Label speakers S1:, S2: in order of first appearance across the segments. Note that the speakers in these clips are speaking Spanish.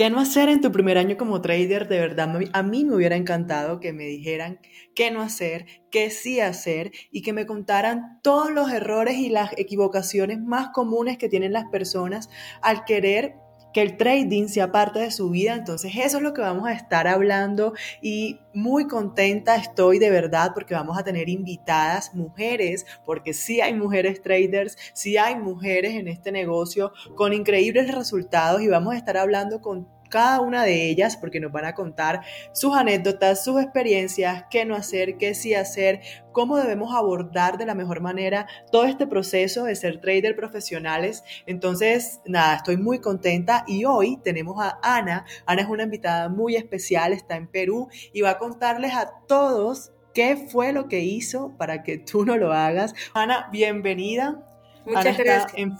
S1: ¿Qué no hacer en tu primer año como trader? De verdad, a mí me hubiera encantado que me dijeran qué no hacer, qué sí hacer y que me contaran todos los errores y las equivocaciones más comunes que tienen las personas al querer que el trading sea parte de su vida. Entonces eso es lo que vamos a estar hablando y muy contenta estoy de verdad porque vamos a tener invitadas mujeres, porque sí hay mujeres traders, sí hay mujeres en este negocio con increíbles resultados y vamos a estar hablando con cada una de ellas porque nos van a contar sus anécdotas, sus experiencias, qué no hacer, qué sí hacer, cómo debemos abordar de la mejor manera todo este proceso de ser trader profesionales. Entonces, nada, estoy muy contenta y hoy tenemos a Ana. Ana es una invitada muy especial, está en Perú y va a contarles a todos qué fue lo que hizo para que tú no lo hagas. Ana, bienvenida.
S2: Muchas gracias.
S1: en,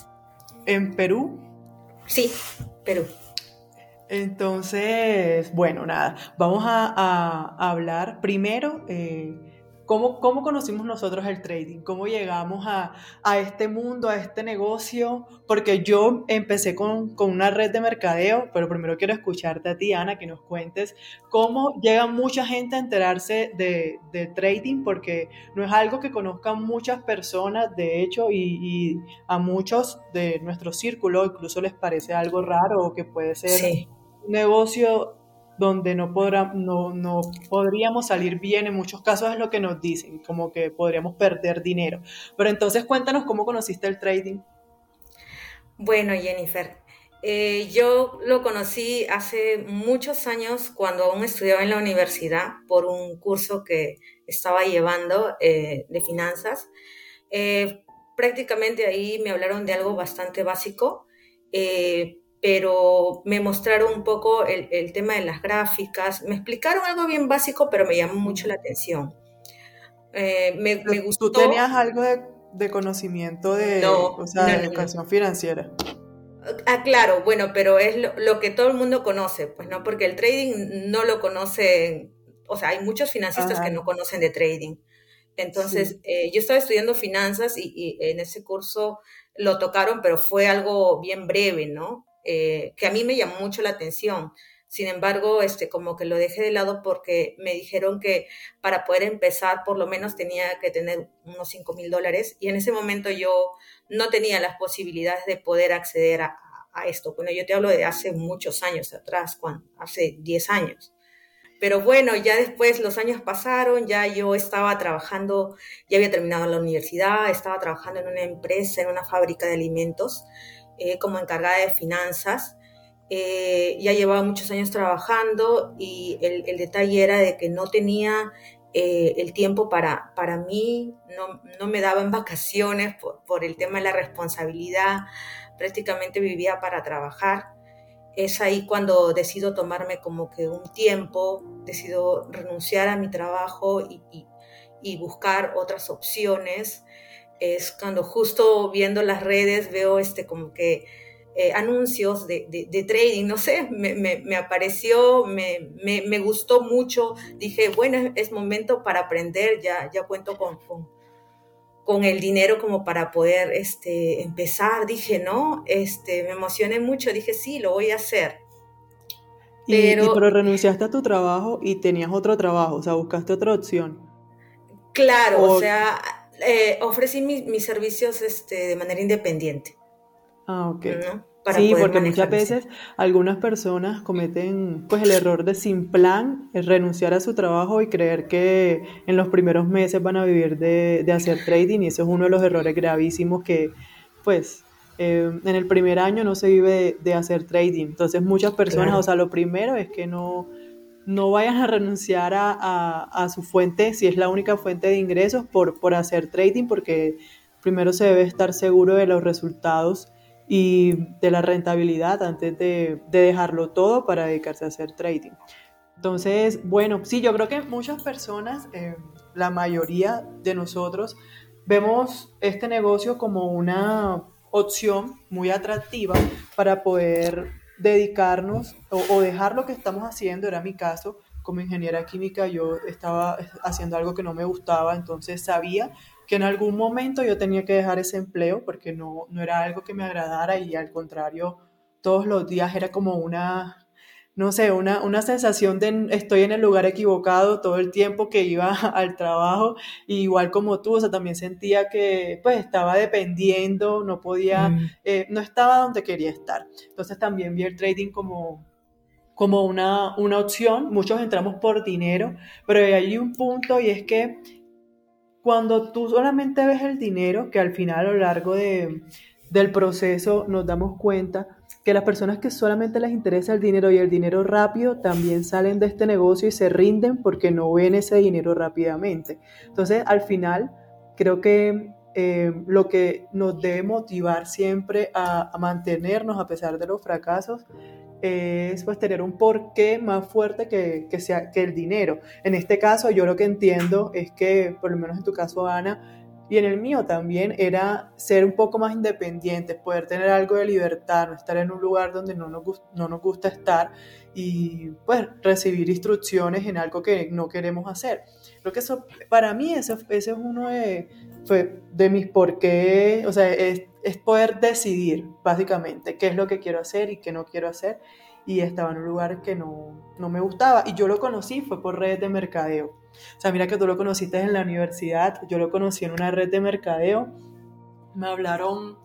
S1: en Perú.
S2: Sí, Perú.
S1: Entonces, bueno, nada, vamos a, hablar primero eh, ¿cómo, cómo, conocimos nosotros el trading, cómo llegamos a, este mundo, a este negocio, porque yo empecé con, una red de mercadeo, pero primero quiero escucharte a ti, Ana, que nos cuentes cómo llega mucha gente a enterarse de, trading, porque no es algo que conozcan muchas personas, de hecho, y, a muchos de nuestro círculo incluso les parece algo raro o que puede ser negocio donde no, podrá, no, no, podríamos salir bien, en muchos casos es lo que nos dicen, como que podríamos perder dinero. Pero entonces cuéntanos cómo conociste el trading.
S2: Bueno, Jennifer, eh, yo lo conocí hace muchos años cuando aún estudiaba en la universidad por un curso que estaba llevando eh, de finanzas. Eh, prácticamente ahí me hablaron de algo bastante básico, pero me mostraron un poco el, tema de las gráficas, me explicaron algo bien básico, pero me llamó mucho la atención.
S1: Eh, me, gustó. ¿Tú tenías algo de, conocimiento de, educación financiera?
S2: Ah, claro, bueno, pero es lo, que todo el mundo conoce, pues no, porque el trading no lo conocen, o sea, hay muchos financistas que no conocen de trading. Entonces, eh, yo estaba estudiando finanzas y, y, en ese curso lo tocaron, pero fue algo bien breve, ¿no? Eh, que a mí me llamó mucho la atención. Sin embargo, este, como que lo dejé de lado porque me dijeron que para poder empezar por lo menos tenía que tener unos 5 mil dólares y en ese momento yo no tenía las posibilidades de poder acceder a, esto. Bueno, yo te hablo de hace muchos años atrás, cuando, hace 10 años. Pero bueno, ya después los años pasaron, ya yo estaba trabajando, ya había terminado la universidad, estaba trabajando en una empresa, en una fábrica de alimentos eh, como encargada de finanzas. Eh, ya llevaba muchos años trabajando y el, detalle era de que no tenía eh, el tiempo para, para mí, no, no me daban vacaciones por, el tema de la responsabilidad, prácticamente vivía para trabajar. Es ahí cuando decido tomarme como que un tiempo, decido renunciar a mi trabajo y, y buscar otras opciones es cuando justo viendo las redes veo este como que eh, anuncios de, de, trading, no sé, me, me, apareció, me, me, gustó mucho, dije, bueno, es momento para aprender, ya, ya cuento con, con, el dinero como para poder este, empezar, dije, no, este, me emocioné mucho, dije, sí, lo voy a hacer.
S1: Pero, pero renunciaste a tu trabajo y tenías otro trabajo, o sea, buscaste otra opción.
S2: Claro, o sea, eh, ofrecí mis servicios este, de manera independiente.
S1: Ah, ok. sí, porque muchas veces algunas personas cometen pues el error de sin plan renunciar a su trabajo y creer que en los primeros meses van a vivir de, hacer trading y eso es uno de los errores gravísimos que pues eh, en el primer año no se vive de, hacer trading. Entonces muchas personas, o sea, lo primero es que no, no vayan a renunciar a, su fuente, si es la única fuente de ingresos, por, por hacer trading, porque primero se debe estar seguro de los resultados y de la rentabilidad antes de, dejarlo todo para dedicarse a hacer trading. Entonces, bueno, sí, yo creo que muchas personas, eh, la mayoría de nosotros, vemos este negocio como una opción muy atractiva para poder dedicarnos o, dejar lo que estamos haciendo, era mi caso, como ingeniera química yo estaba haciendo algo que no me gustaba, entonces sabía que en algún momento yo tenía que dejar ese empleo porque no, no era algo que me agradara y al contrario, todos los días era como una, no sé, una, una sensación de estoy en el lugar equivocado todo el tiempo que iba al trabajo, igual como tú, o sea, también sentía que pues estaba dependiendo, no podía, mm. eh, no estaba donde quería estar. Entonces también vi el trading como, como una, una opción, muchos entramos por dinero, pero hay un punto y es que cuando tú solamente ves el dinero, que al final a lo largo de, del proceso nos damos cuenta, que las personas que solamente les interesa el dinero y el dinero rápido también salen de este negocio y se rinden porque no ven ese dinero rápidamente. Entonces, al final, creo que eh, lo que nos debe motivar siempre a, mantenernos a pesar de los fracasos es pues tener un porqué más fuerte que, que, sea, que el dinero. En este caso, yo lo que entiendo es que, por lo menos en tu caso, Ana, y en el mío también era ser un poco más independientes, poder tener algo de libertad, no estar en un lugar donde no nos, no nos gusta estar y pues recibir instrucciones en algo que no queremos hacer. Creo que eso, para mí, ese, ese es uno de, fue de mis por qué, o sea, es, es poder decidir básicamente qué es lo que quiero hacer y qué no quiero hacer y estaba en un lugar que no, no, me gustaba. Y yo lo conocí, fue por redes de mercadeo. O sea, mira que tú lo conociste en la universidad, yo lo conocí en una red de mercadeo. Me hablaron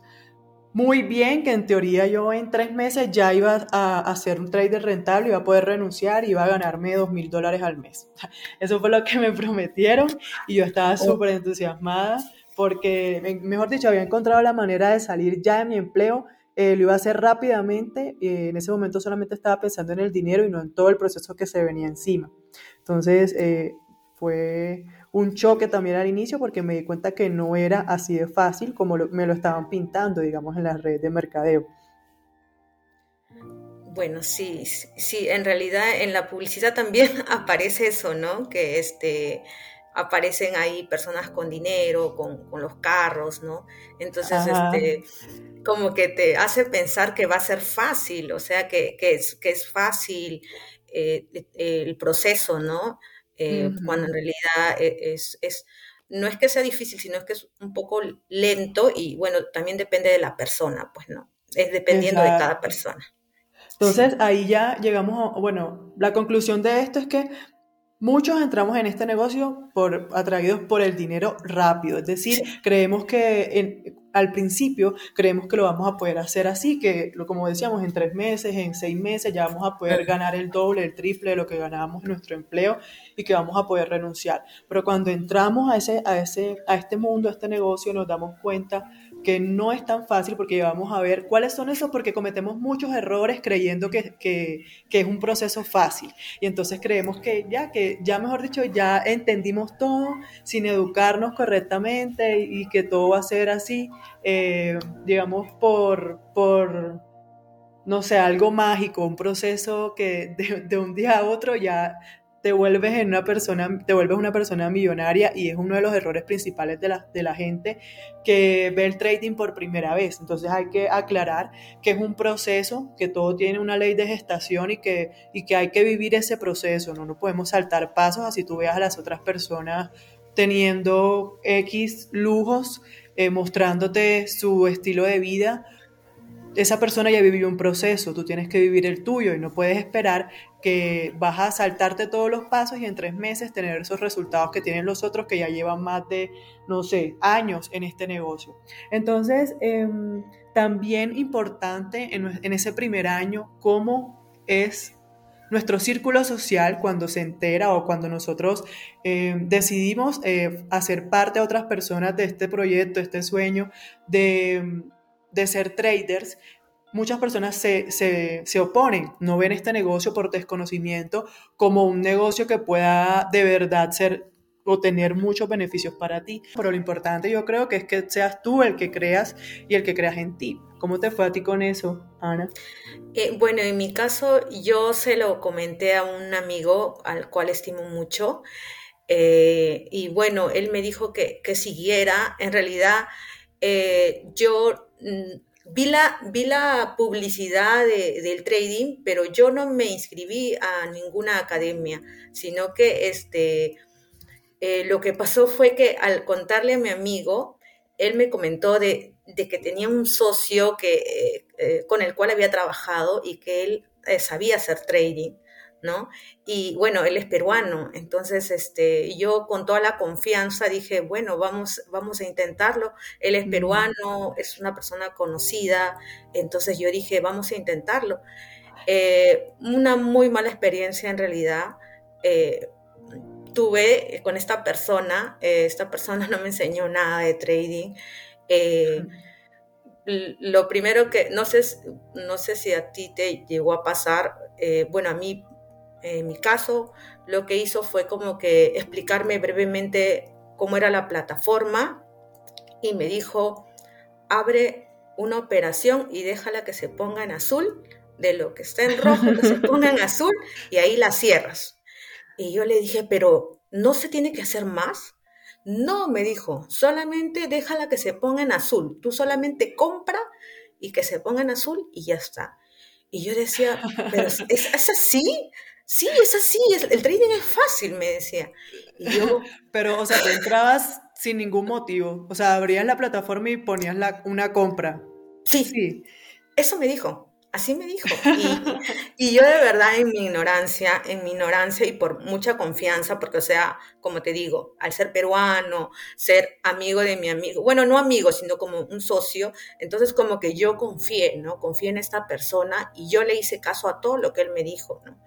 S1: muy bien, que en teoría yo en tres meses ya iba a hacer un trader rentable, iba a poder renunciar y iba a ganarme dos mil dólares al mes. Eso fue lo que me prometieron y yo estaba súper entusiasmada porque, mejor dicho, había encontrado la manera de salir ya de mi empleo eh, lo iba a hacer rápidamente. Eh, en ese momento solamente estaba pensando en el dinero y no en todo el proceso que se venía encima. Entonces eh, fue un choque también al inicio porque me di cuenta que no era así de fácil como me lo estaban pintando, digamos, en las redes de mercadeo.
S2: Bueno, sí, sí, en realidad en la publicidad también aparece eso, ¿no? Que este, aparecen ahí personas con dinero, con, con los carros, ¿no? Entonces, este, como que te hace pensar que va a ser fácil, o sea, que, que, es, que es fácil eh, el proceso, ¿no? Eh, cuando en realidad e, es, es, no es que sea difícil, sino es que es un poco lento y bueno, también depende de la persona, pues, ¿no? Es dependiendo de cada persona.
S1: Entonces ahí ya llegamos, a, bueno, la conclusión de esto es que Muchos entramos en este negocio por, atraídos por el dinero rápido, es decir, creemos que al principio creemos que lo vamos a poder hacer así, que como decíamos, en tres meses, en seis meses ya vamos a poder ganar el doble, el triple de lo que ganábamos en nuestro empleo y que vamos a poder renunciar. Pero cuando entramos a, ese, a, ese, a este mundo, a este negocio, nos damos cuenta que no es tan fácil porque vamos a ver cuáles son esos, porque cometemos muchos errores creyendo que, que, que, es un proceso fácil. Y entonces creemos que ya, que ya mejor dicho, ya entendimos todo sin educarnos correctamente y, que todo va a ser así, eh, digamos, por, por, no sé, algo mágico, un proceso que de, de un día a otro ya te vuelves en una persona, te vuelves una persona millonaria y es uno de los errores principales de la, de la gente que ve el trading por primera vez. Entonces hay que aclarar que es un proceso, que todo tiene una ley de gestación y que, y que hay que vivir ese proceso, no, no podemos saltar pasos así tú veas a las otras personas teniendo X lujos, eh, mostrándote su estilo de vida esa persona ya vivió un proceso, tú tienes que vivir el tuyo y no puedes esperar que vas a saltarte todos los pasos y en tres meses tener esos resultados que tienen los otros que ya llevan más de, no sé, años en este negocio. Entonces, em, también importante en, ese primer año, cómo es nuestro círculo social cuando se entera o cuando nosotros em, decidimos eh, hacer parte de otras personas de este proyecto, este sueño de de ser traders, muchas personas se, se, oponen, no ven este negocio por desconocimiento como un negocio que pueda de verdad ser o tener muchos beneficios para ti. Pero lo importante yo creo que es que seas tú el que creas y el que creas en ti. ¿Cómo te fue a ti con eso, Ana?
S2: Eh, bueno, en mi caso yo se lo comenté a un amigo al cual estimo mucho eh, y bueno, él me dijo que, que siguiera. En realidad eh, yo vi la, vi la publicidad del trading, pero yo no me inscribí a ninguna academia, sino que este, eh, lo que pasó fue que al contarle a mi amigo, él me comentó de, que tenía un socio que, eh, con el cual había trabajado y que él eh, sabía hacer trading, ¿no? Y bueno, él es peruano, entonces este, yo con toda la confianza dije, bueno, vamos, vamos a intentarlo. Él es peruano, es una persona conocida, entonces yo dije, vamos a intentarlo. Eh, una muy mala experiencia en realidad. Eh, tuve con esta persona, eh, esta persona no me enseñó nada de trading. lo primero que, no sé, no sé si a ti te llegó a pasar, bueno, a mí, en mi caso, lo que hizo fue como que explicarme brevemente cómo era la plataforma y me dijo, abre una operación y déjala que se ponga en azul de lo que está en rojo, que se ponga en azul y ahí la cierras. Y yo le dije, pero ¿no se tiene que hacer más? No, me dijo, solamente déjala que se ponga en azul. Tú solamente compra y que se ponga en azul y ya está. Y yo decía, pero ¿es, así? Sí, es así, el trading es fácil, me decía. Y yo,
S1: pero, o sea, te entrabas sin ningún motivo. O sea, abrías la plataforma y ponías la, una compra.
S2: Sí, sí. Eso me dijo. Así me dijo. Y, yo de verdad en mi ignorancia, en mi ignorancia y por mucha confianza, porque o sea, como te digo, al ser peruano, ser amigo de mi amigo, bueno, no amigo, sino como un socio, entonces como que yo confié, ¿no? Confié en esta persona y yo le hice caso a todo lo que él me dijo, ¿no?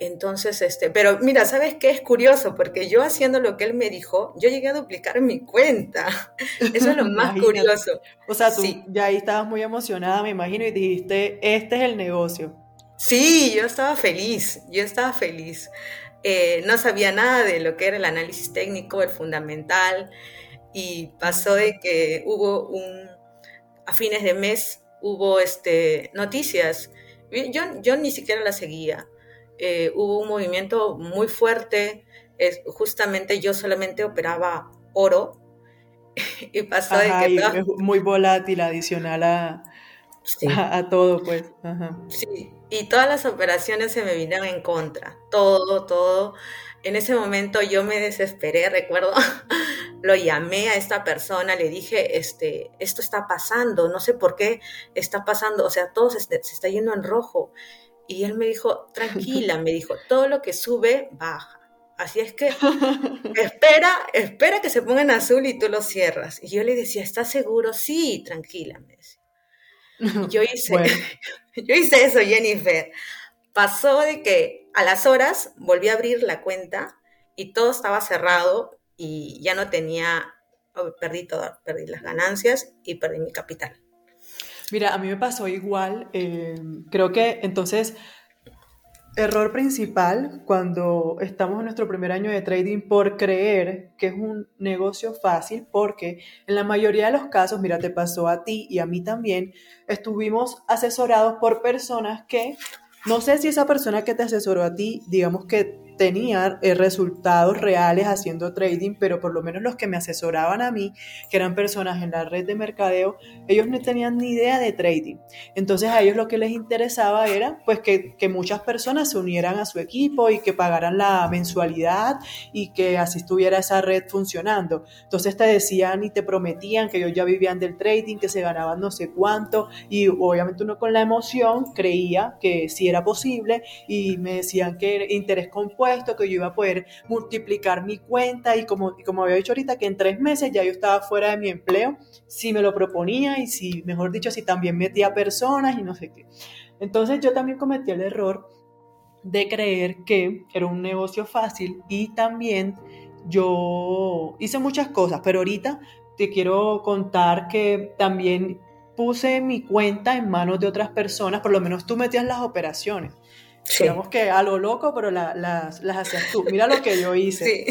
S2: Entonces, este, pero mira, ¿sabes qué es curioso? Porque yo haciendo lo que él me dijo, yo llegué a duplicar mi cuenta. Eso es lo más curioso.
S1: O sea, tú ya ahí estabas muy emocionada, me imagino, y dijiste, este es el negocio.
S2: Sí, yo estaba feliz, yo estaba feliz. Eh, no sabía nada de lo que era el análisis técnico, el fundamental, y pasó de que hubo un, a fines de mes, hubo este, noticias. Yo, yo ni siquiera la seguía eh, hubo un movimiento muy fuerte. Es, justamente yo solamente operaba oro y pasó de que...
S1: Muy volátil, adicional a, a, todo, pues.
S2: Sí, y todas las operaciones se me vinieron en contra. Todo, todo. En ese momento yo me desesperé, recuerdo, lo llamé a esta persona, le dije, este, esto está pasando, no sé por qué está pasando, o sea, todo se, se está yendo en rojo. Y él me dijo, tranquila, me dijo, todo lo que sube, baja. Así es que espera, espera que se ponga en azul y tú lo cierras. Y yo le decía, ¿estás seguro? Sí, tranquila, me decía. yo hice, yo hice eso, Jennifer. Pasó de que a las horas volví a abrir la cuenta y todo estaba cerrado y ya no tenía, oh, perdí todo, perdí las ganancias y perdí mi capital.
S1: Mira, a mí me pasó igual. Eh, creo que entonces, error principal cuando estamos en nuestro primer año de trading por creer que es un negocio fácil, porque en la mayoría de los casos, mira, te pasó a ti y a mí también, estuvimos asesorados por personas que, no sé si esa persona que te asesoró a ti, digamos que tenía eh, resultados reales haciendo trading, pero por lo menos los que me asesoraban a mí, que eran personas en la red de mercadeo, ellos no tenían ni idea de trading. Entonces a ellos lo que les interesaba era pues que, que muchas personas se unieran a su equipo y que pagaran la mensualidad y que así estuviera esa red funcionando. Entonces te decían y te prometían que ellos ya vivían del trading, que se ganaban no sé cuánto y obviamente uno con la emoción creía que sí era posible y me decían que interés compuesto que yo iba a poder multiplicar mi cuenta y como, como había dicho ahorita, que en tres meses ya yo estaba fuera de mi empleo, si me lo proponía y si, mejor dicho, si también metía personas y no sé qué. Entonces yo también cometí el error de creer que era un negocio fácil y también yo hice muchas cosas, pero ahorita te quiero contar que también puse mi cuenta en manos de otras personas, por lo menos tú metías las operaciones. Digamos que a lo loco, pero las, las hacías tú. Mira lo que yo hice.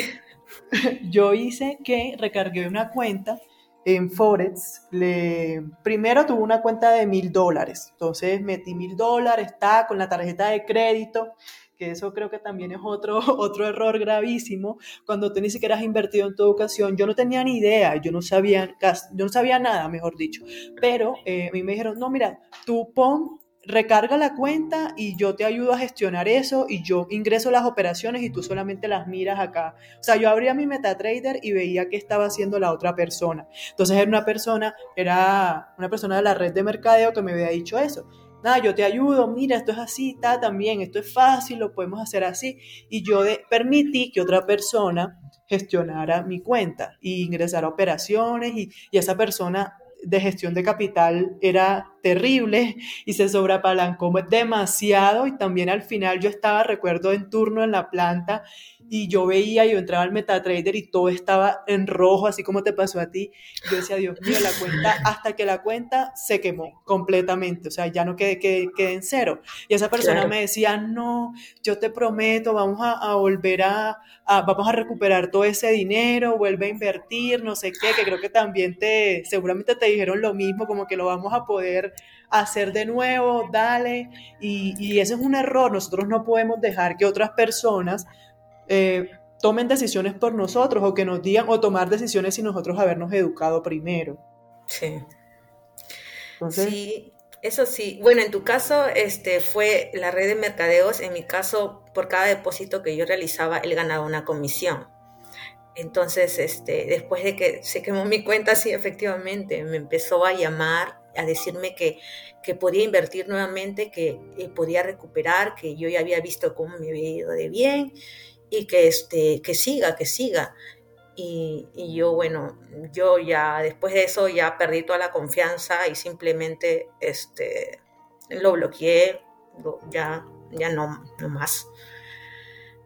S1: Yo hice que recargué una cuenta en Forex. Le, primero tuve una cuenta de mil dólares. Entonces metí mil dólares, está con la tarjeta de crédito que eso creo que también es otro, otro error gravísimo, cuando tú ni siquiera has invertido en tu educación, yo no tenía ni idea, yo no sabía, yo no sabía nada, mejor dicho, pero eh, a mí me dijeron, no, mira, tú pon recarga la cuenta y yo te ayudo a gestionar eso y yo ingreso las operaciones y tú solamente las miras acá. O sea, yo abría mi MetaTrader y veía qué estaba haciendo la otra persona. Entonces era una persona, era una persona de la red de mercadeo que me había dicho eso. nada, yo te ayudo, mira, esto es así, está también, esto es fácil, lo podemos hacer así. Y yo permití que otra persona gestionara mi cuenta y ingresara operaciones y esa persona de gestión de capital era terrible y se sobrapalancó demasiado y también al final yo estaba, recuerdo, en turno en la planta y yo veía, yo entraba al MetaTrader y todo estaba en rojo, así como te pasó a ti. Yo decía, Dios mío, la cuenta, hasta que la cuenta se quemó completamente, o sea, ya no quedé, quedé, en cero. Y esa persona me decía, no, yo te prometo, vamos a, volver a, vamos a recuperar todo ese dinero, vuelve a invertir, no sé qué, que creo que también te, seguramente te dijeron lo mismo, como que lo vamos a poder hacer de nuevo, dale. Y, y eso es un error, nosotros no podemos dejar que otras personas eh, tomen decisiones por nosotros o que nos digan o tomar decisiones sin nosotros habernos educado primero.
S2: Sí. sí, eso sí. Bueno, en tu caso este, fue la red de mercadeos, en mi caso, por cada depósito que yo realizaba, él ganaba una comisión. Entonces, este, después de que se quemó mi cuenta, sí, efectivamente, me empezó a llamar, a decirme que, que podía invertir nuevamente, que eh, podía recuperar, que yo ya había visto cómo me había ido de bien y que, este, que siga, que siga. Y, yo, bueno, yo ya después de eso ya perdí toda la confianza y simplemente este, lo bloqueé, ya, ya no, no más.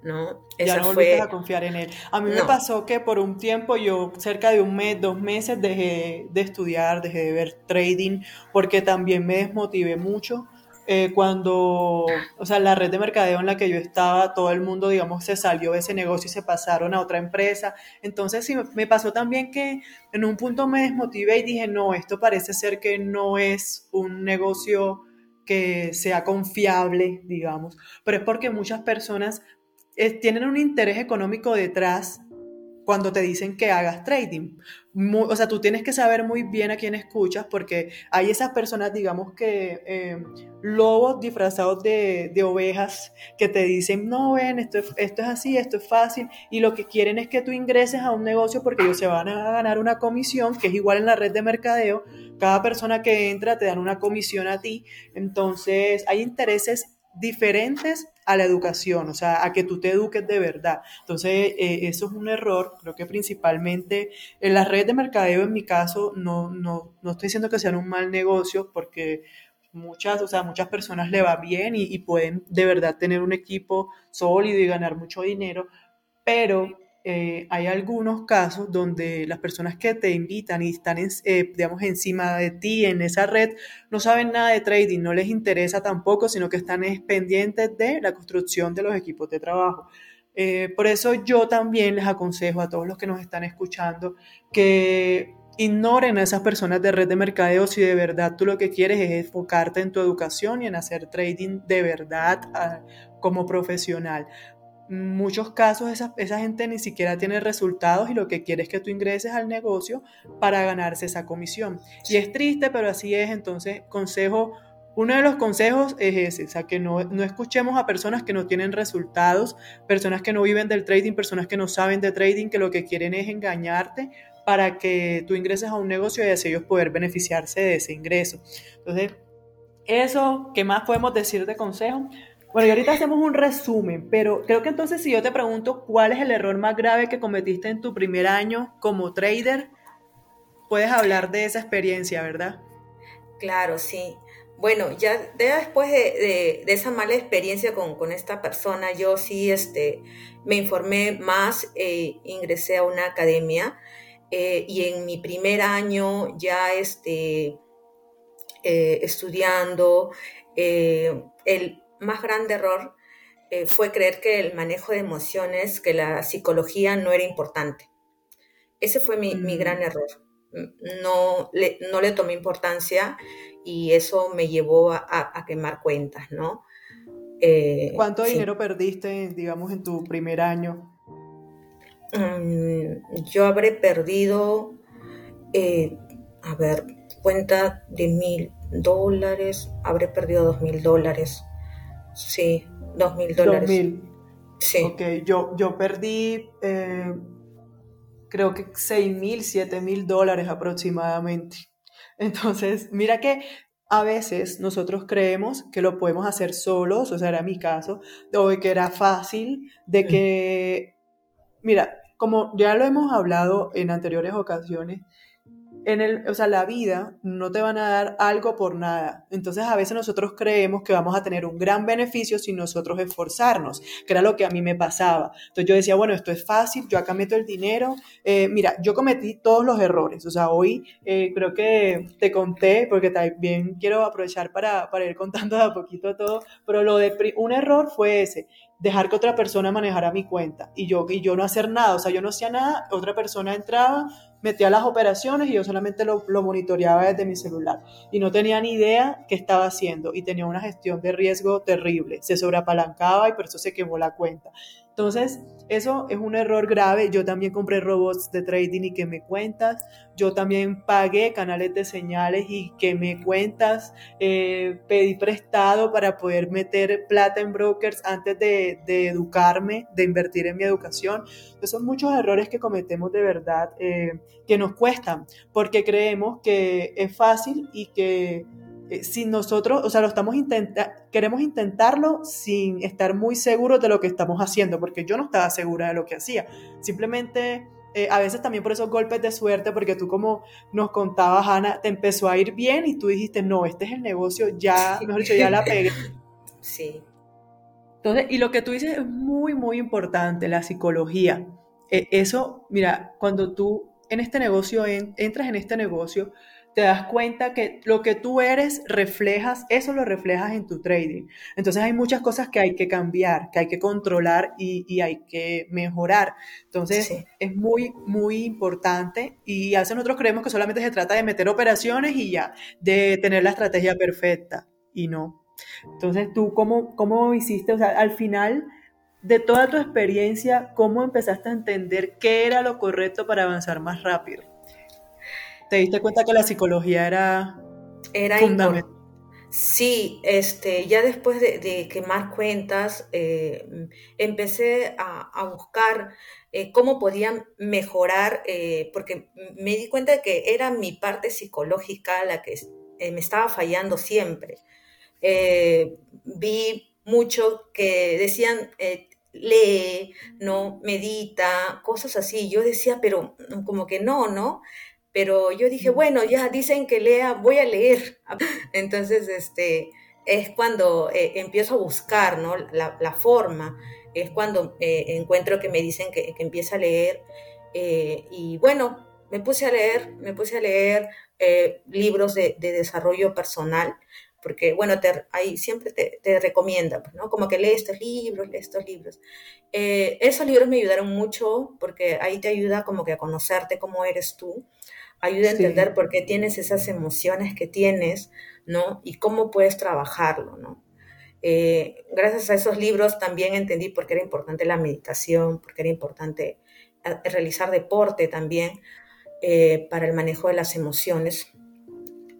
S2: ¿no?
S1: Ya no fue... a confiar en él. A mí me pasó que por un tiempo yo, cerca de un mes, dos meses, dejé de estudiar, dejé de ver trading, porque también me desmotivé mucho eh, cuando, o sea, la red de mercadeo en la que yo estaba, todo el mundo, digamos, se salió de ese negocio y se pasaron a otra empresa. Entonces, sí, me pasó también que en un punto me desmotivé y dije, no, esto parece ser que no es un negocio que sea confiable, digamos, pero es porque muchas personas tienen un interés económico detrás cuando te dicen que hagas trading. o sea, tú tienes que saber muy bien a quién escuchas porque hay esas personas, digamos que eh, lobos disfrazados de, de, ovejas que te dicen, no, ven, esto, esto es así, esto es fácil y lo que quieren es que tú ingreses a un negocio porque ellos se van a ganar una comisión que es igual en la red de mercadeo. Cada persona que entra te dan una comisión a ti. Entonces, hay intereses diferentes a la educación, o sea, a que tú te eduques de verdad. Entonces, eh, eso es un error, creo que principalmente en las redes de mercadeo, en mi caso, no, no, no estoy diciendo que sean un mal negocio, porque muchas, o sea, muchas personas le va bien y, y pueden de verdad tener un equipo sólido y ganar mucho dinero, pero eh, hay algunos casos donde las personas que te invitan y están, eh, digamos, encima de ti en esa red no saben nada de trading, no les interesa tampoco, sino que están pendientes de la construcción de los equipos de trabajo. Eh, por eso yo también les aconsejo a todos los que nos están escuchando que ignoren a esas personas de red de mercadeo si de verdad tú lo que quieres es enfocarte en tu educación y en hacer trading de verdad ah, como profesional muchos casos esa, esa, gente ni siquiera tiene resultados y lo que quiere es que tú ingreses al negocio para ganarse esa comisión. Y es triste, pero así es. Entonces, consejo, uno de los consejos es ese, o sea, que no, no escuchemos a personas que no tienen resultados, personas que no viven del trading, personas que no saben de trading, que lo que quieren es engañarte para que tú ingreses a un negocio y así ellos poder beneficiarse de ese ingreso. Entonces, eso, ¿qué más podemos decir de consejo? Bueno, y ahorita hacemos un resumen, pero creo que entonces si yo te pregunto cuál es el error más grave que cometiste en tu primer año como trader, puedes hablar de esa experiencia, ¿verdad?
S2: Claro, sí. Bueno, ya, después de, esa mala experiencia con, esta persona, yo sí este, me informé más, eh, ingresé a una academia eh, y en mi primer año ya este, eh, estudiando, el más grande error eh, fue creer que el manejo de emociones, que la psicología no era importante. Ese fue mi, mi gran mm. error. No le, no le tomé importancia y eso me llevó a, quemar cuentas, ¿no?
S1: Eh, ¿Cuánto dinero perdiste, digamos, en tu primer año?
S2: Mm, yo habré perdido, eh, a ver, cuenta de mil dólares, habré perdido dos mil dólares. Sí, dos mil dólares. mil.
S1: Sí. Ok, yo, yo perdí eh, creo que seis mil, siete mil dólares aproximadamente. Entonces, mira que a veces nosotros creemos que lo podemos hacer solos, o sea, era mi caso, o de que era fácil, de que, mira, como ya lo hemos hablado en anteriores ocasiones, en el, o sea, la vida no te van a dar algo por nada. Entonces a veces nosotros creemos que vamos a tener un gran beneficio sin nosotros esforzarnos, que era lo que a mí me pasaba. Entonces yo decía, bueno, esto es fácil, yo acá meto el dinero. Eh, mira, yo cometí todos los errores. O sea, hoy eh, creo que te conté, porque también quiero aprovechar para, para ir contando de a poquito todo, pero lo de un error fue ese dejar que otra persona manejara mi cuenta y yo, y yo no hacer nada, o sea, yo no hacía nada, otra persona entraba, metía las operaciones y yo solamente lo, lo, monitoreaba desde mi celular y no tenía ni idea qué estaba haciendo y tenía una gestión de riesgo terrible, se sobreapalancaba y por eso se quemó la cuenta. Entonces, eso es un error grave. Yo también compré robots de trading y que me cuentas. Yo también pagué canales de señales y que me cuentas. Eh, pedí prestado para poder meter plata en brokers antes de, educarme, de invertir en mi educación. Entonces, son muchos errores que cometemos de verdad eh, que nos cuestan porque creemos que es fácil y que eh, si nosotros, o sea, lo estamos intentando, queremos intentarlo sin estar muy seguros de lo que estamos haciendo, porque yo no estaba segura de lo que hacía. Simplemente, eh, a veces también por esos golpes de suerte, porque tú como nos contabas, Ana, te empezó a ir bien y tú dijiste, no, este es el negocio, ya, mejor dicho, ya la pegué.
S2: Sí.
S1: Entonces, y lo que tú dices es muy, muy importante, la psicología. Eh, eso, mira, cuando tú en este negocio, entras en este negocio, te das cuenta que lo que tú eres reflejas, eso lo reflejas en tu trading. Entonces hay muchas cosas que hay que cambiar, que hay que controlar y, hay que mejorar. Entonces es muy, muy importante y a veces nosotros creemos que solamente se trata de meter operaciones y ya, de tener la estrategia perfecta y no. Entonces tú, ¿cómo, cómo hiciste? O sea, al final de toda tu experiencia, ¿cómo empezaste a entender qué era lo correcto para avanzar más rápido? ¿Te diste cuenta que la psicología era,
S2: era fundamental? Sí, este, ya después de, quemar cuentas, eh, empecé a, buscar eh, cómo podían mejorar, eh, porque me di cuenta de que era mi parte psicológica la que me estaba fallando siempre. vi mucho que decían, lee, no, medita, cosas así. Yo decía, pero como que no, ¿no? Pero yo dije, bueno, ya dicen que lea, voy a leer. Entonces, este, es cuando eh, empiezo a buscar, ¿no? La, forma, es cuando eh, encuentro que me dicen que, que empieza a leer. Eh, y bueno, me puse a leer, me puse a leer libros de, desarrollo personal, porque bueno, te, ahí siempre te, te recomienda, pues, ¿no? Como que lee estos libros, lee estos libros. esos libros me ayudaron mucho porque ahí te ayuda como que a conocerte cómo eres tú ayuda a entender por qué tienes esas emociones que tienes, ¿no? Y cómo puedes trabajarlo, ¿no? Eh, gracias a esos libros también entendí por qué era importante la meditación, por qué era importante eh, realizar deporte también eh, para el manejo de las emociones.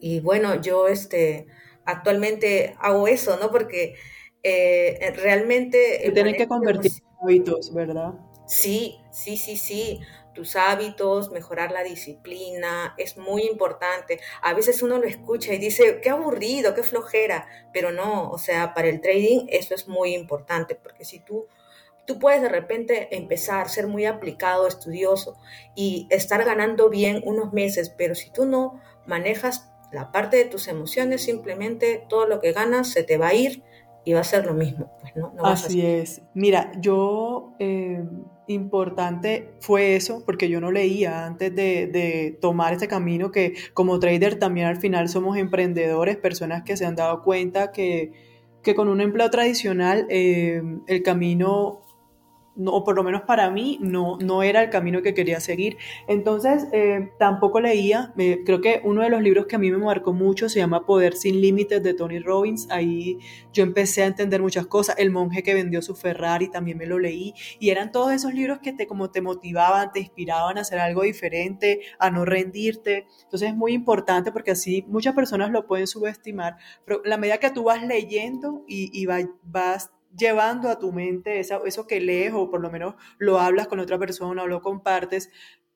S2: Y bueno, yo este, actualmente hago eso, ¿no? Porque realmente...
S1: Tienes que convertir en hábitos, ¿verdad?
S2: Sí, sí, sí, sí tus hábitos, mejorar la disciplina, es muy importante. A veces uno lo escucha y dice, qué aburrido, qué flojera, pero no, o sea, para el trading eso es muy importante, porque si tú, tú puedes de repente empezar, a ser muy aplicado, estudioso y estar ganando bien unos meses, pero si tú no manejas la parte de tus emociones, simplemente todo lo que ganas se te va a ir y va a ser lo mismo. Pues, ¿no?
S1: Así es. Mira, yo eh, importante fue eso, porque yo no leía antes de, de, tomar este camino, que como trader también al final somos emprendedores, personas que se han dado cuenta que, que con un empleo tradicional eh, el camino no, o por lo menos para mí, no, no era el camino que quería seguir. Entonces, eh, tampoco leía, creo que uno de los libros que a mí me marcó mucho se llama Poder sin Límites de Tony Robbins. Ahí yo empecé a entender muchas cosas. El monje que vendió su Ferrari también me lo leí. Y eran todos esos libros que te, como te motivaban, te inspiraban a hacer algo diferente, a no rendirte. Entonces es muy importante porque así muchas personas lo pueden subestimar, pero la medida que tú vas leyendo y, y vas llevando a tu mente eso, eso que lees o por lo menos lo hablas con otra persona o lo compartes,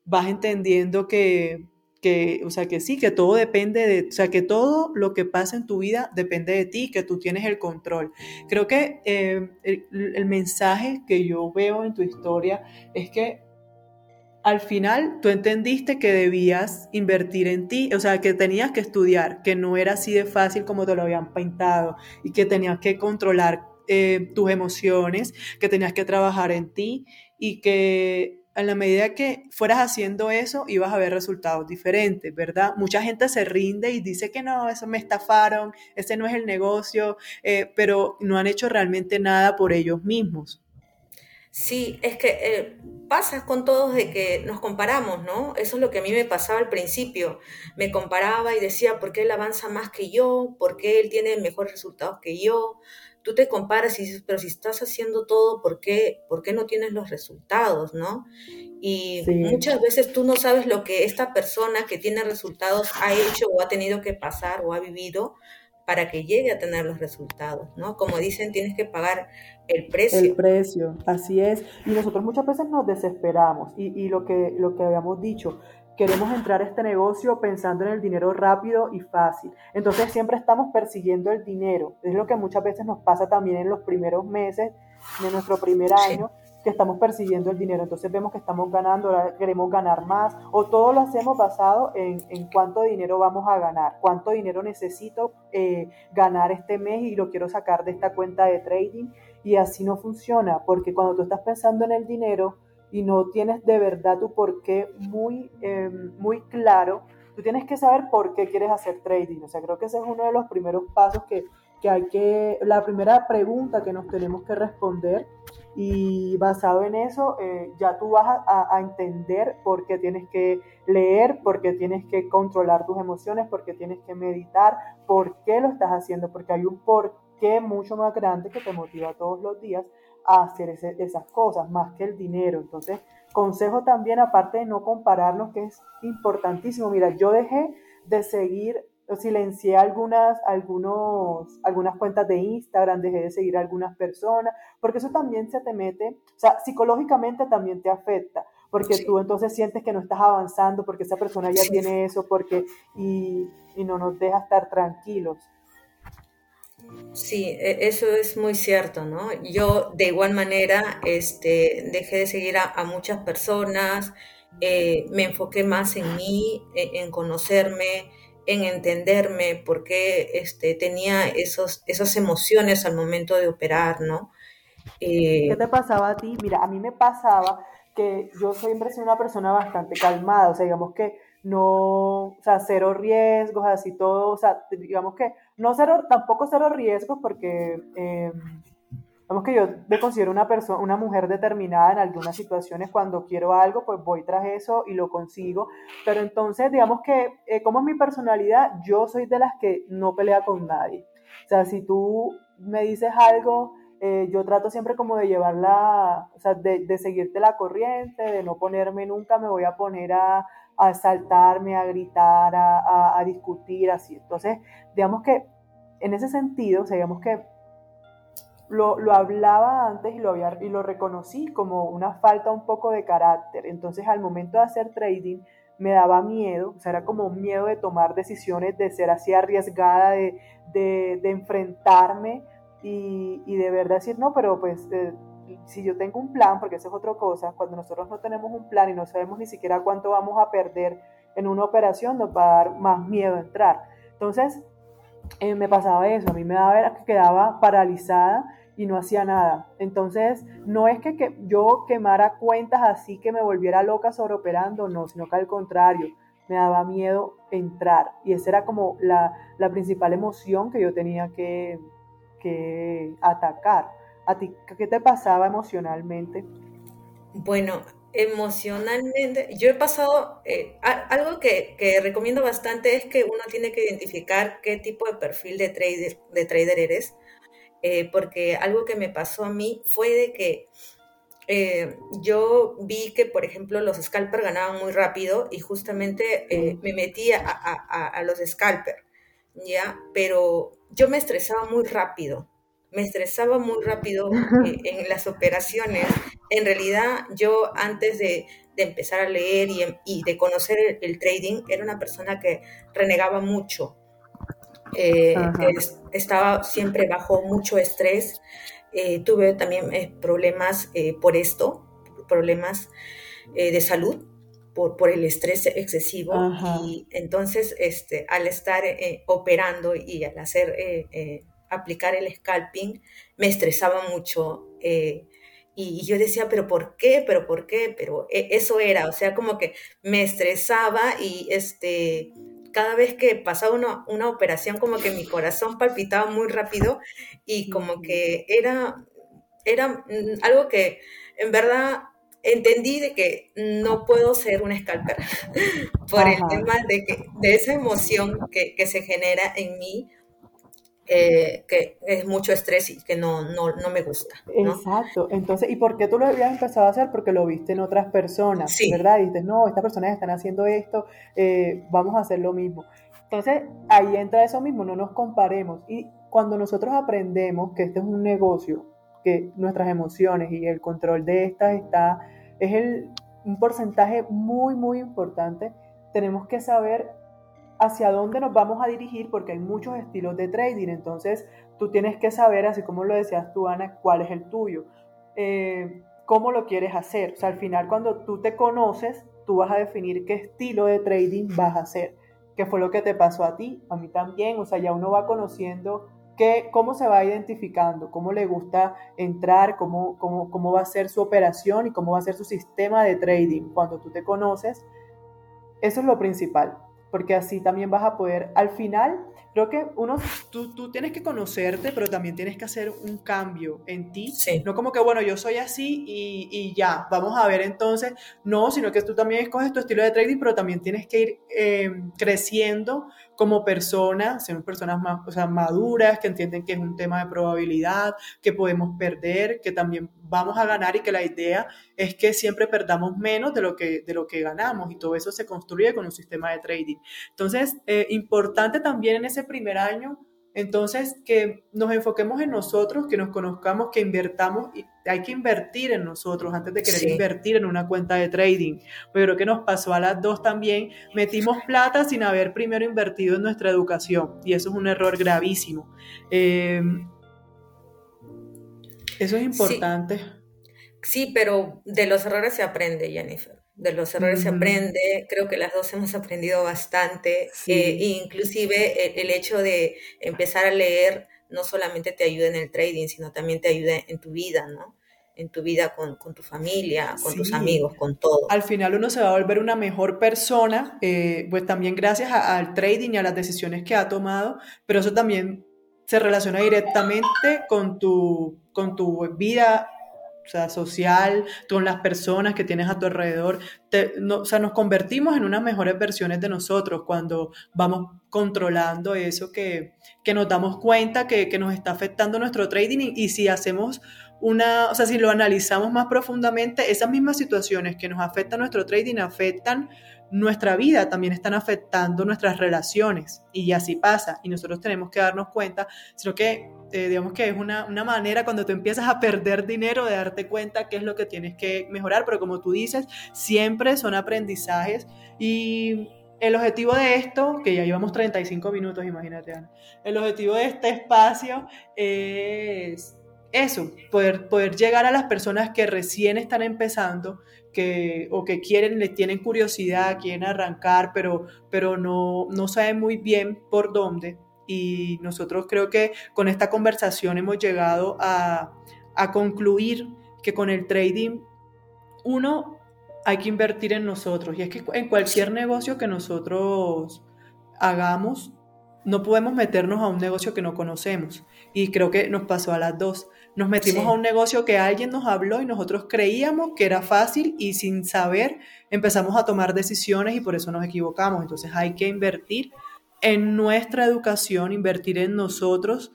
S1: vas entendiendo que, que, o sea, que sí, que todo depende de, o sea, que todo lo que pasa en tu vida depende de ti, que tú tienes el control. Creo que eh, el, mensaje que yo veo en tu historia es que al final tú entendiste que debías invertir en ti, o sea, que tenías que estudiar, que no era así de fácil como te lo habían pintado y que tenías que controlar eh, tus emociones, que tenías que trabajar en ti y que en la medida que fueras haciendo eso, ibas a ver resultados diferentes, ¿verdad? Mucha gente se rinde y dice que no, eso me estafaron, ese no es el negocio, eh, pero no han hecho realmente nada por ellos mismos.
S2: Sí, es que eh, pasa con todos de que nos comparamos, ¿no? Eso es lo que a mí me pasaba al principio. Me comparaba y decía, ¿por qué él avanza más que yo? ¿Por qué él tiene mejores resultados que yo? Tú te comparas y dices, pero si estás haciendo todo, ¿por qué, por qué no tienes los resultados, no? Y muchas veces tú no sabes lo que esta persona que tiene resultados ha hecho o ha tenido que pasar o ha vivido para que llegue a tener los resultados, ¿no? Como dicen, tienes que pagar el precio.
S1: El precio, así es. Y nosotros muchas veces nos desesperamos. Y, y lo, que, lo que habíamos dicho, queremos entrar a este negocio pensando en el dinero rápido y fácil. Entonces siempre estamos persiguiendo el dinero. Es lo que muchas veces nos pasa también en los primeros meses de nuestro primer año, que estamos persiguiendo el dinero. Entonces vemos que estamos ganando, queremos ganar más, o todo lo hacemos basado en, cuánto dinero vamos a ganar, cuánto dinero necesito eh, ganar este mes y lo quiero sacar de esta cuenta de trading. Y así no funciona, porque cuando tú estás pensando en el dinero, y no tienes de verdad tu por qué muy, em, muy claro, tú tienes que saber por qué quieres hacer trading. O sea, creo que ese es uno de los primeros pasos que, que hay que, la primera pregunta que nos tenemos que responder y basado en eso eh, ya tú vas a, a, entender por qué tienes que leer, por qué tienes que controlar tus emociones, por qué tienes que meditar, por qué lo estás haciendo, porque hay un por qué mucho más grande que te motiva todos los días a hacer esas cosas, más que el dinero. Entonces, consejo también, aparte de no compararnos, que es importantísimo. Mira, yo dejé de seguir, silencié algunas, algunos, algunas cuentas de Instagram, dejé de seguir a algunas personas, porque eso también se te mete, o sea, psicológicamente también te afecta, porque tú entonces sientes que no estás avanzando, porque esa persona ya tiene eso, porque, y, y no nos deja estar tranquilos.
S2: Sí, e, eso es muy cierto, ¿no? Yo de igual manera este, dejé de seguir a, muchas personas, eh, me enfoqué más en mí, e, en, conocerme, en entenderme, porque este, tenía esos, esas emociones al momento de operar, ¿no?
S1: ¿Qué te pasaba a ti? Mira, a mí me pasaba que yo siempre soy una persona bastante calmada, o sea, digamos que no, o sea, cero riesgos, así todo, o sea, digamos que no cero, tampoco cero riesgos porque, eh, digamos que yo me considero una persona, una mujer determinada en algunas situaciones, cuando quiero algo, pues voy tras eso y lo consigo, pero entonces, digamos que, eh, como es mi personalidad, yo soy de las que no pelea con nadie, o sea, si tú me dices algo, eh, yo trato siempre como de llevarla, o sea, de, de, seguirte la corriente, de no ponerme nunca, me voy a poner a, a saltarme, a gritar, a, a, discutir, así. Entonces, digamos que en ese sentido, o digamos que lo, lo, hablaba antes y lo, y lo reconocí como una falta un poco de carácter. Entonces, al momento de hacer trading, me daba miedo, o sea, era como miedo de tomar decisiones, de ser así arriesgada, de, de, de enfrentarme y, y, de verdad decir, no, pero pues eh, si yo tengo un plan, porque eso es otra cosa, cuando nosotros no tenemos un plan y no sabemos ni siquiera cuánto vamos a perder en una operación, nos va a dar más miedo entrar. Entonces, eh, me pasaba eso, a mí me daba que quedaba paralizada y no hacía nada. Entonces, no es que, que, yo quemara cuentas así que me volviera loca sobreoperando, no, sino que al contrario, me daba miedo entrar. Y esa era como la, la principal emoción que yo tenía que, que atacar. ¿A ti qué te pasaba emocionalmente?
S2: Bueno, emocionalmente, yo he pasado, eh, algo que, recomiendo bastante es que uno tiene que identificar qué tipo de perfil de trader, de trader eres, eh, porque algo que me pasó a mí fue de que eh, yo vi que, por ejemplo, los scalpers ganaban muy rápido y justamente me metía a, a los scalpers, ¿ya? Pero yo me estresaba muy rápido me estresaba muy rápido eh, en las operaciones. En realidad, yo antes de, de empezar a leer y, de conocer el, trading, era una persona que renegaba mucho. Eh, estaba siempre bajo mucho estrés. Eh, tuve también problemas por esto, problemas de salud por, por, el estrés excesivo. Y entonces, este, al estar operando y al hacer aplicar el scalping, me estresaba mucho. Y, yo decía, pero ¿por qué? ¿Pero por qué? Pero e, eso era, o sea, como que me estresaba y este, cada vez que pasaba una, una operación, como que mi corazón palpitaba muy rápido y como que era, era mm, algo que en verdad entendí de que no puedo ser un scalper por el tema de, que, de esa emoción que, que, se genera en mí eh, que es mucho estrés y que no, no, no me gusta.
S1: Exacto. Entonces, ¿y por qué tú lo habías empezado a hacer? Porque lo viste en otras personas, sí. ¿verdad? Y dices, no, estas personas están haciendo esto, eh, vamos a hacer lo mismo. Entonces, ahí entra eso mismo, no nos comparemos. Y cuando nosotros aprendemos que este es un negocio, que nuestras emociones y el control de estas está, es el, un porcentaje muy, muy importante, tenemos que saber hacia dónde nos vamos a dirigir porque hay muchos estilos de trading. Entonces, tú tienes que saber, así como lo decías tú, Ana, cuál es el tuyo. Eh, cómo lo quieres hacer. O sea, al final, cuando tú te conoces, tú vas a definir qué estilo de trading vas a hacer. ¿Qué fue lo que te pasó a ti? A mí también. O sea, ya uno va conociendo qué, cómo se va identificando, cómo le gusta entrar, cómo, cómo, cómo va a ser su operación y cómo va a ser su sistema de trading. Cuando tú te conoces, eso es lo principal porque así también vas a poder, al final, creo que uno, tú, tú tienes que conocerte, pero también tienes que hacer un cambio en ti. No como que, bueno, yo soy así y, y, ya, vamos a ver entonces, no, sino que tú también escoges tu estilo de trading, pero también tienes que ir eh, creciendo como personas, ser personas más, o sea, maduras, que entienden que es un tema de probabilidad, que podemos perder, que también vamos a ganar y que la idea es que siempre perdamos menos de lo que, de lo que ganamos y todo eso se construye con un sistema de trading. Entonces, eh, importante también en ese primer año entonces, que nos enfoquemos en nosotros, que nos conozcamos, que invertamos, y hay que invertir en nosotros antes de querer invertir en una cuenta de trading. Pero creo que nos pasó a las dos también, metimos plata sin haber primero invertido en nuestra educación y eso es un error gravísimo. Eh, eso es importante.
S2: sí, pero de los errores se aprende, Jennifer de los errores se aprende, creo que las dos hemos aprendido bastante, eh, inclusive el, hecho de empezar a leer no solamente te ayuda en el trading, sino también te ayuda en tu vida, ¿no? En tu vida con, tu familia, con tus amigos, con todo.
S1: Al final uno se va a volver una mejor persona, eh, pues también gracias al trading y a las decisiones que ha tomado, pero eso también se relaciona directamente con tu, con tu vida o sea, social, con las personas que tienes a tu alrededor. o sea, nos convertimos en unas mejores versiones de nosotros cuando vamos controlando eso que, que nos damos cuenta que, que, nos está afectando nuestro trading y, si hacemos una, o sea, si lo analizamos más profundamente, esas mismas situaciones que nos afectan nuestro trading afectan nuestra vida, también están afectando nuestras relaciones y así pasa y nosotros tenemos que darnos cuenta, sino que eh, digamos que es una, una, manera cuando tú empiezas a perder dinero de darte cuenta qué es lo que tienes que mejorar, pero como tú dices, siempre son aprendizajes. Y el objetivo de esto, que ya llevamos 35 minutos, imagínate, Ana, el objetivo de este espacio es eso, poder, poder llegar a las personas que recién están empezando que, o que quieren, les tienen curiosidad, quieren arrancar, pero, pero no, no saben muy bien por dónde y nosotros creo que con esta conversación hemos llegado a, concluir que con el trading, uno, hay que invertir en nosotros. Y es que en cualquier negocio que nosotros hagamos, no podemos meternos a un negocio que no conocemos. Y creo que nos pasó a las dos. Nos metimos a un negocio que alguien nos habló y nosotros creíamos que era fácil y sin saber empezamos a tomar decisiones y por eso nos equivocamos. Entonces hay que invertir en nuestra educación, invertir en nosotros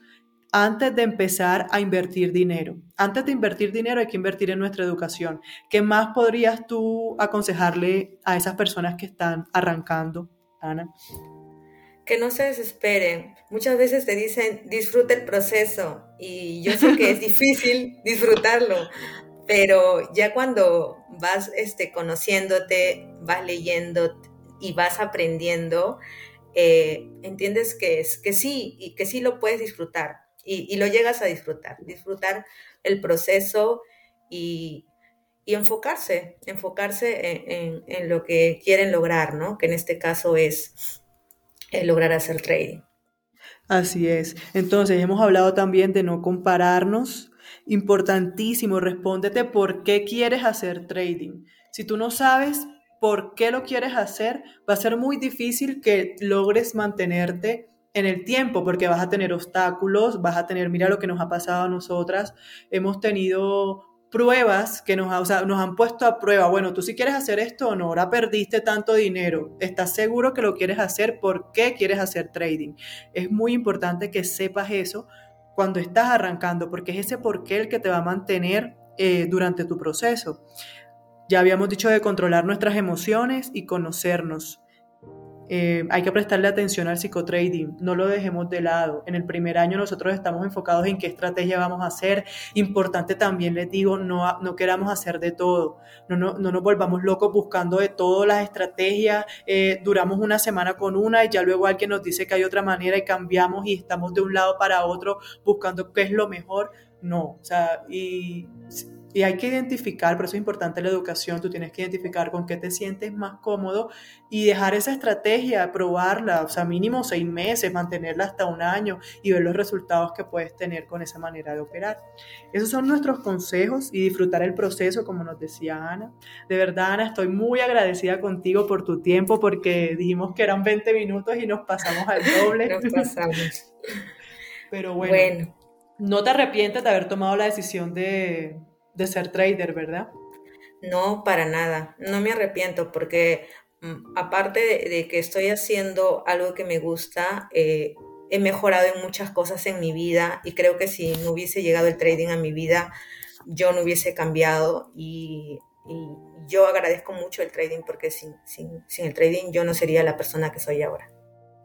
S1: antes de empezar a invertir dinero. Antes de invertir dinero hay que invertir en nuestra educación. ¿Qué más podrías tú aconsejarle a esas personas que están arrancando, Ana?
S2: Que no se desesperen. Muchas veces te dicen disfruta el proceso y yo sé que es difícil disfrutarlo, pero ya cuando vas este, conociéndote, vas leyendo y vas aprendiendo, eh, entiendes que, es, que sí, y que sí lo puedes disfrutar y, lo llegas a disfrutar, disfrutar el proceso y, enfocarse, enfocarse en, lo que quieren lograr, ¿no? Que en este caso es eh, lograr hacer trading.
S1: Así es. Entonces, hemos hablado también de no compararnos. Importantísimo, respóndete por qué quieres hacer trading. Si tú no sabes por qué lo quieres hacer, va a ser muy difícil que logres mantenerte en el tiempo, porque vas a tener obstáculos, vas a tener, mira lo que nos ha pasado a nosotras, hemos tenido pruebas que nos, nos han puesto a prueba, bueno, tú si quieres hacer esto o no, ahora perdiste tanto dinero, ¿estás seguro que lo quieres hacer? ¿Por qué quieres hacer trading? Es muy importante que sepas eso cuando estás arrancando, porque es ese por qué el que te va a mantener eh, durante tu proceso. Ya habíamos dicho de controlar nuestras emociones y conocernos. Eh, hay que prestarle atención al psicotrading, no lo dejemos de lado. En el primer año nosotros estamos enfocados en qué estrategia vamos a hacer. Importante también les digo, no, no queramos hacer de todo, no, no, no nos volvamos locos buscando de todas las estrategias. Eh, duramos una semana con una y ya luego alguien nos dice que hay otra manera y cambiamos y estamos de un lado para otro buscando qué es lo mejor. No, o sea, y y hay que identificar, por eso es importante la educación, tú tienes que identificar con qué te sientes más cómodo y dejar esa estrategia, probarla, o sea, mínimo seis meses, mantenerla hasta un año y ver los resultados que puedes tener con esa manera de operar. Esos son nuestros consejos y disfrutar el proceso, como nos decía Ana. De verdad, Ana, estoy muy agradecida contigo por tu tiempo porque dijimos que eran 20 minutos y nos pasamos al doble.
S2: Nos pasamos.
S1: Pero bueno, no te arrepientes de haber tomado la decisión de de ser trader, ¿verdad?
S2: No, para nada. No me arrepiento porque mm, aparte de, que estoy haciendo algo que me gusta, eh, he mejorado en muchas cosas en mi vida y creo que si no hubiese llegado el trading a mi vida, yo no hubiese cambiado y, yo agradezco mucho el trading porque sin, sin, el trading yo no sería la persona que soy ahora.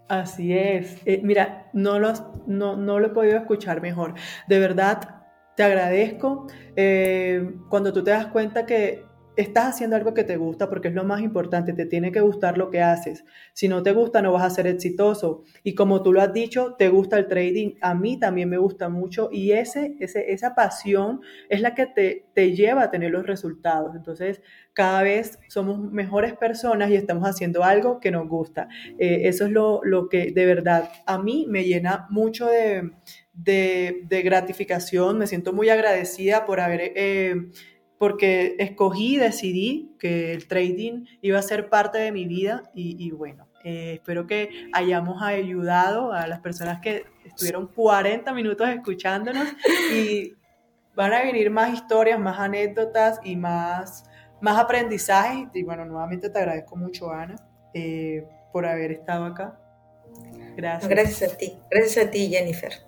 S1: Así es. Eh, mira, no, los, no, no lo he podido escuchar mejor. De verdad, te agradezco eh, cuando tú te das cuenta que estás haciendo algo que te gusta, porque es lo más importante, te tiene que gustar lo que haces. Si no te gusta, no vas a ser exitoso. Y como tú lo has dicho, te gusta el trading, a mí también me gusta mucho y ese, ese, esa pasión es la que te, te lleva a tener los resultados. Entonces, cada vez somos mejores personas y estamos haciendo algo que nos gusta. Eh, eso es lo, lo que de verdad a mí me llena mucho de de, gratificación, me siento muy agradecida por haber, eh, porque escogí, decidí que el trading iba a ser parte de mi vida y, bueno, eh, espero que hayamos ayudado a las personas que estuvieron 40 minutos escuchándonos y van a venir más historias, más anécdotas y más, más aprendizajes. Y bueno, nuevamente te agradezco mucho, Ana, eh, por haber estado acá.
S2: Gracias. Gracias a ti. Gracias a ti, Jennifer.